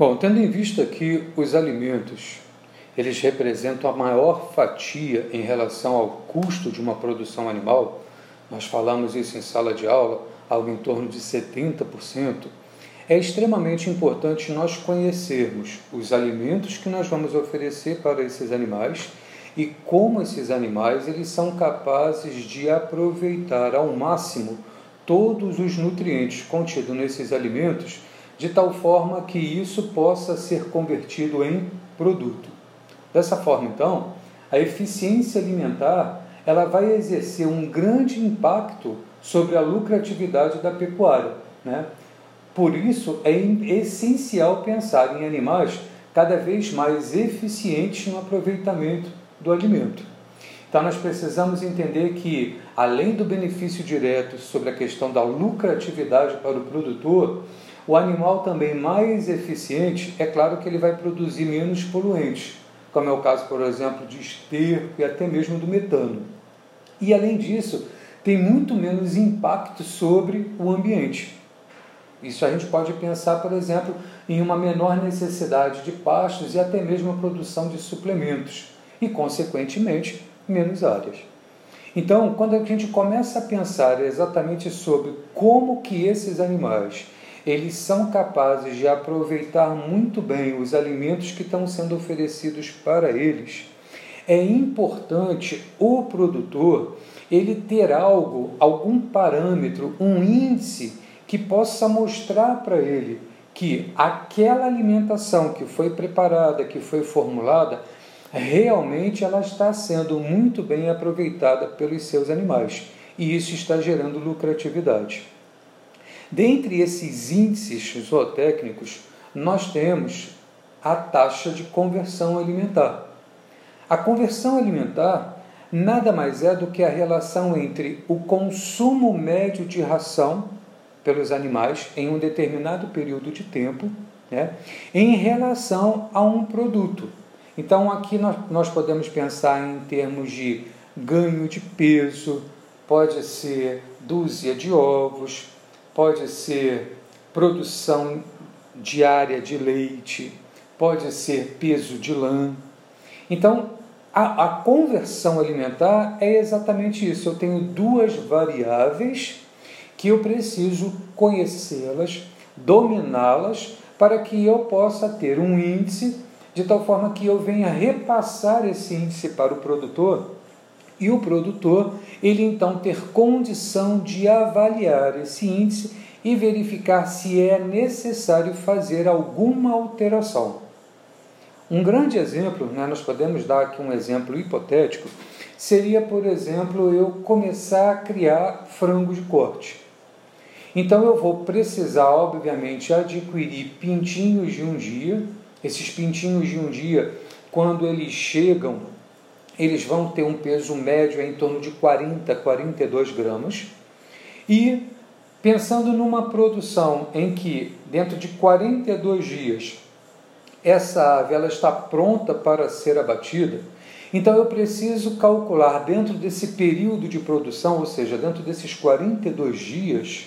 Bom, tendo em vista que os alimentos eles representam a maior fatia em relação ao custo de uma produção animal, nós falamos isso em sala de aula, algo em torno de 70%, é extremamente importante nós conhecermos os alimentos que nós vamos oferecer para esses animais e como esses animais eles são capazes de aproveitar ao máximo todos os nutrientes contidos nesses alimentos, de tal forma que isso possa ser convertido em produto. Dessa forma, então, a eficiência alimentar ela vai exercer um grande impacto sobre a lucratividade da pecuária, né? Por isso, é essencial pensar em animais cada vez mais eficientes no aproveitamento do alimento. Então, nós precisamos entender que, além do benefício direto sobre a questão da lucratividade para o produtor, o animal também mais eficiente, é claro que ele vai produzir menos poluentes, como é o caso, por exemplo, de esterco e até mesmo do metano. E, além disso, tem muito menos impacto sobre o ambiente. Isso a gente pode pensar, por exemplo, em uma menor necessidade de pastos e até mesmo a produção de suplementos e, consequentemente, menos áreas. Então, quando a gente começa a pensar exatamente sobre como que esses animais eles são capazes de aproveitar muito bem os alimentos que estão sendo oferecidos para eles, é importante o produtor ele ter algo, algum parâmetro, um índice que possa mostrar para ele que aquela alimentação que foi preparada, que foi formulada, realmente ela está sendo muito bem aproveitada pelos seus animais e isso está gerando lucratividade. Dentre esses índices zootécnicos, nós temos a taxa de conversão alimentar. A conversão alimentar nada mais é do que a relação entre o consumo médio de ração pelos animais em um determinado período de tempo, né, em relação a um produto. Então, aqui nós, nós podemos pensar em termos de ganho de peso, pode ser dúzia de ovos, pode ser produção diária de leite, pode ser peso de lã. Então, a, a conversão alimentar é exatamente isso. Eu tenho duas variáveis que eu preciso conhecê-las, dominá-las, para que eu possa ter um índice de tal forma que eu venha repassar esse índice para o produtor e o produtor ele então ter condição de avaliar esse índice e verificar se é necessário fazer alguma alteração. Um grande exemplo, né, nós podemos dar aqui um exemplo hipotético, seria, por exemplo, eu começar a criar frango de corte. Então eu vou precisar, obviamente, adquirir pintinhos de um dia. Esses pintinhos de um dia, quando eles chegam, eles vão ter um peso médio em torno de 40, 42 gramas. E pensando numa produção em que dentro de 42 dias essa ave ela está pronta para ser abatida, então eu preciso calcular dentro desse período de produção, ou seja, dentro desses 42 dias,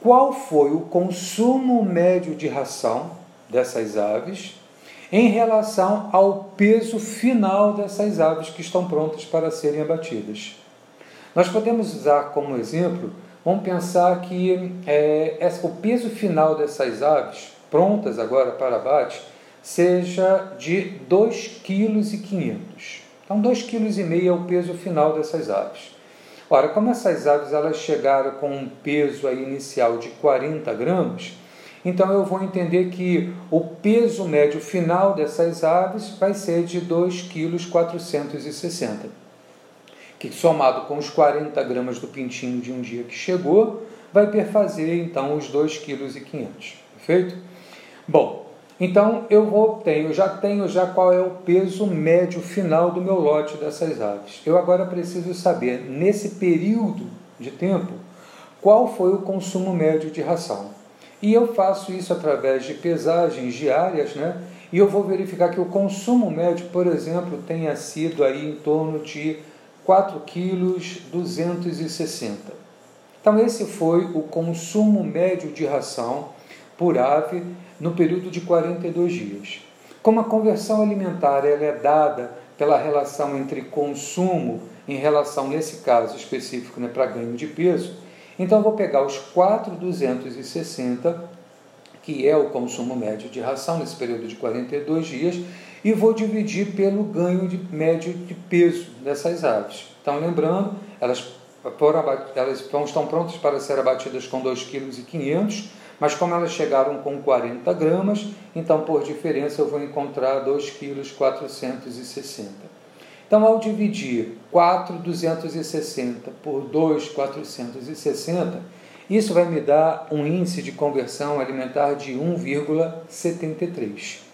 qual foi o consumo médio de ração dessas aves em relação ao peso final dessas aves que estão prontas para serem abatidas. Nós podemos usar como exemplo, vamos pensar que é, o peso final dessas aves, prontas agora para abate, seja de 2,5 kg. Então, 2,5 kg é o peso final dessas aves. Ora, como essas aves elas chegaram com um peso inicial de 40 gramas, então eu vou entender que o peso médio final dessas aves vai ser de 2,460 kg, que somado com os 40 gramas do pintinho de um dia que chegou, vai perfazer então os 2,5 kg, perfeito? Bom, então eu tenho, já tenho já qual é o peso médio final do meu lote dessas aves. Eu agora preciso saber nesse período de tempo qual foi o consumo médio de ração. E eu faço isso através de pesagens diárias, né? E eu vou verificar que o consumo médio, por exemplo, tenha sido aí em torno de 4 quilos 260. Então esse foi o consumo médio de ração por ave no período de 42 dias. Como a conversão alimentar ela é dada pela relação entre consumo em relação, nesse caso específico, né, para ganho de peso, então vou pegar os 4,260, que é o consumo médio de ração nesse período de 42 dias, e vou dividir pelo ganho de, médio de peso dessas aves. Então, lembrando, elas, elas estão prontas para ser abatidas com 2,5 kg, mas como elas chegaram com 40 gramas, então por diferença eu vou encontrar 2,460 kg. Então, ao dividir 4,260 por 2,460, isso vai me dar um índice de conversão alimentar de 1,73.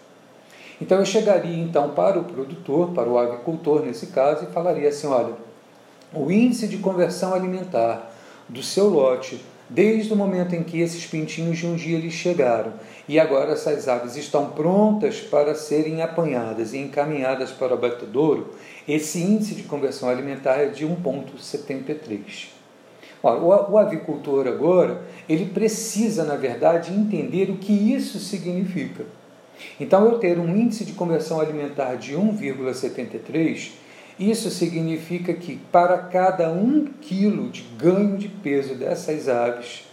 Então eu chegaria então para o produtor, para o agricultor nesse caso, e falaria assim: olha, o índice de conversão alimentar do seu lote, desde o momento em que esses pintinhos de um dia lhes chegaram, e agora essas aves estão prontas para serem apanhadas e encaminhadas para o abatedouro, esse índice de conversão alimentar é de 1,73. O, o avicultor agora, ele precisa, na verdade, entender o que isso significa. Então, eu ter um índice de conversão alimentar de 1,73, isso significa que para cada um quilo de ganho de peso dessas aves,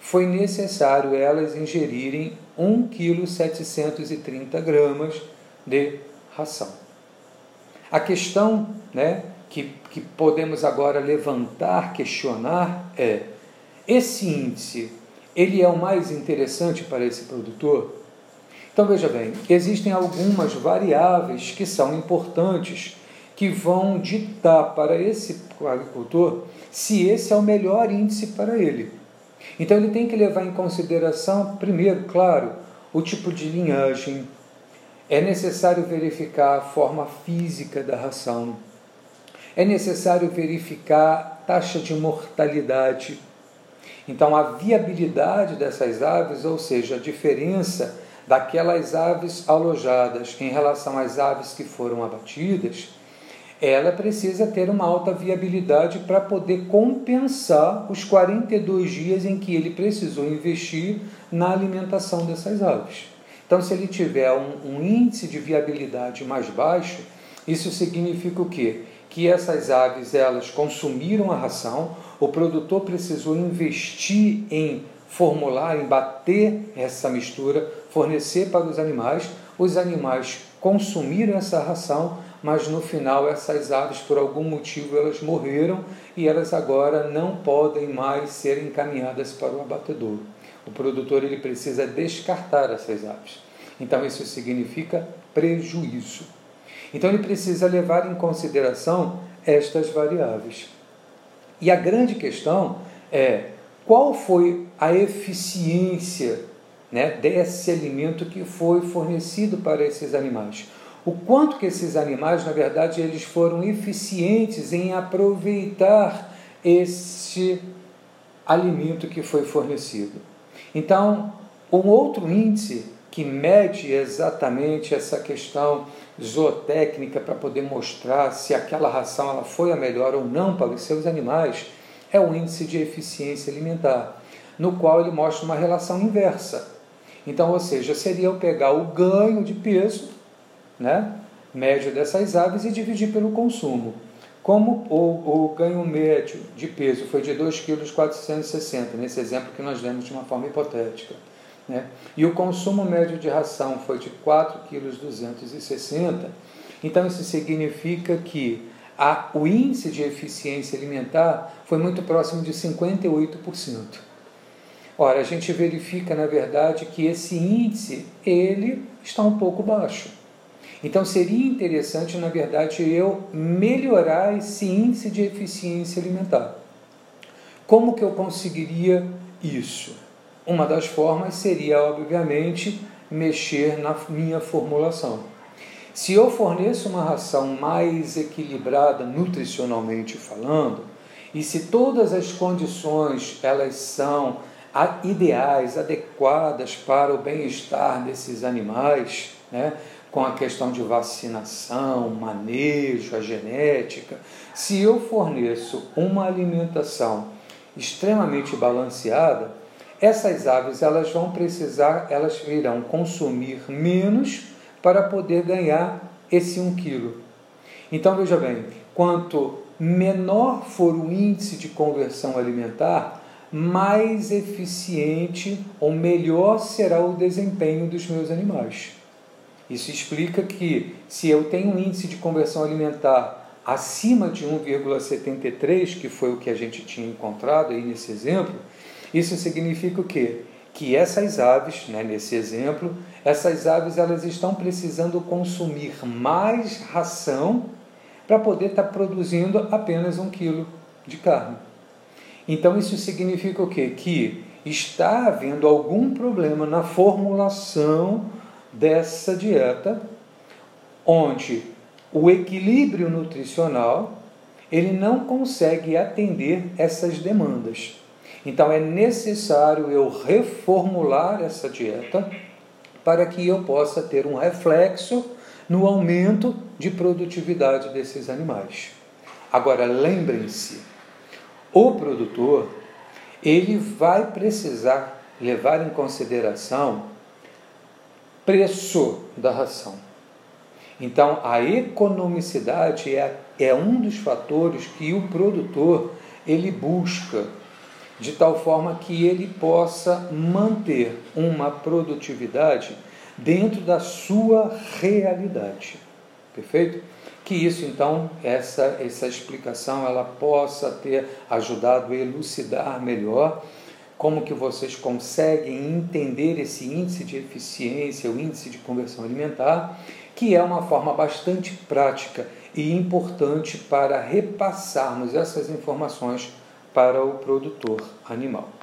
foi necessário elas ingerirem 1,730 kg de ração. A questão né, que, que podemos agora levantar, questionar é: esse índice ele é o mais interessante para esse produtor? Então veja bem, existem algumas variáveis que são importantes que vão ditar para esse agricultor se esse é o melhor índice para ele. Então ele tem que levar em consideração, primeiro, claro, o tipo de linhagem. É necessário verificar a forma física da ração. É necessário verificar a taxa de mortalidade. Então a viabilidade dessas aves, ou seja, a diferença daquelas aves alojadas em relação às aves que foram abatidas, ela precisa ter uma alta viabilidade para poder compensar os 42 dias em que ele precisou investir na alimentação dessas aves. Então, se ele tiver um, um índice de viabilidade mais baixo, isso significa o quê? Que essas aves elas consumiram a ração, o produtor precisou investir em formular, em bater essa mistura, fornecer para os animais, os animais consumiram essa ração, mas no final essas aves por algum motivo elas morreram e elas agora não podem mais ser encaminhadas para o abatedor. O produtor ele precisa descartar essas aves. Então isso significa prejuízo. Então ele precisa levar em consideração estas variáveis. E a grande questão é qual foi a eficiência né, desse alimento que foi fornecido para esses animais. O quanto que esses animais, na verdade, eles foram eficientes em aproveitar esse alimento que foi fornecido. Então, um outro índice que mede exatamente essa questão zootécnica para poder mostrar se aquela ração ela foi a melhor ou não para os seus animais é o índice de eficiência alimentar, no qual ele mostra uma relação inversa. Então, ou seja, seria eu pegar o ganho de peso né, médio dessas aves e dividir pelo consumo. Como o, o ganho médio de peso foi de 2,460 kg, nesse exemplo que nós demos de uma forma hipotética, né, e o consumo médio de ração foi de 4,260 kg, então isso significa que a, o índice de eficiência alimentar foi muito próximo de 58%. Ora, a gente verifica, na verdade, que esse índice ele está um pouco baixo. Então seria interessante, na verdade, eu melhorar esse índice de eficiência alimentar. Como que eu conseguiria isso? Uma das formas seria, obviamente, mexer na minha formulação. Se eu forneço uma ração mais equilibrada nutricionalmente falando, e se todas as condições elas são ideais, adequadas para o bem-estar desses animais, né, com a questão de vacinação, manejo, a genética, se eu forneço uma alimentação extremamente balanceada, essas aves elas vão precisar, elas irão consumir menos para poder ganhar esse 1 quilo. Então veja bem, quanto menor for o índice de conversão alimentar, mais eficiente ou melhor será o desempenho dos meus animais. Isso explica que se eu tenho um índice de conversão alimentar acima de 1,73, que foi o que a gente tinha encontrado aí nesse exemplo, isso significa o quê? Que essas aves, né, nesse exemplo, essas aves elas estão precisando consumir mais ração para poder estar tá produzindo apenas um quilo de carne. Então isso significa o quê? Que está havendo algum problema na formulação dessa dieta, onde o equilíbrio nutricional ele não consegue atender essas demandas. Então é necessário eu reformular essa dieta para que eu possa ter um reflexo no aumento de produtividade desses animais. Agora lembrem-se, o produtor ele vai precisar levar em consideração preço da ração. Então, a economicidade é, é um dos fatores que o produtor ele busca de tal forma que ele possa manter uma produtividade dentro da sua realidade. Perfeito? Que isso então, essa, essa explicação ela possa ter ajudado a elucidar melhor como que vocês conseguem entender esse índice de eficiência, o índice de conversão alimentar, que é uma forma bastante prática e importante para repassarmos essas informações para o produtor animal.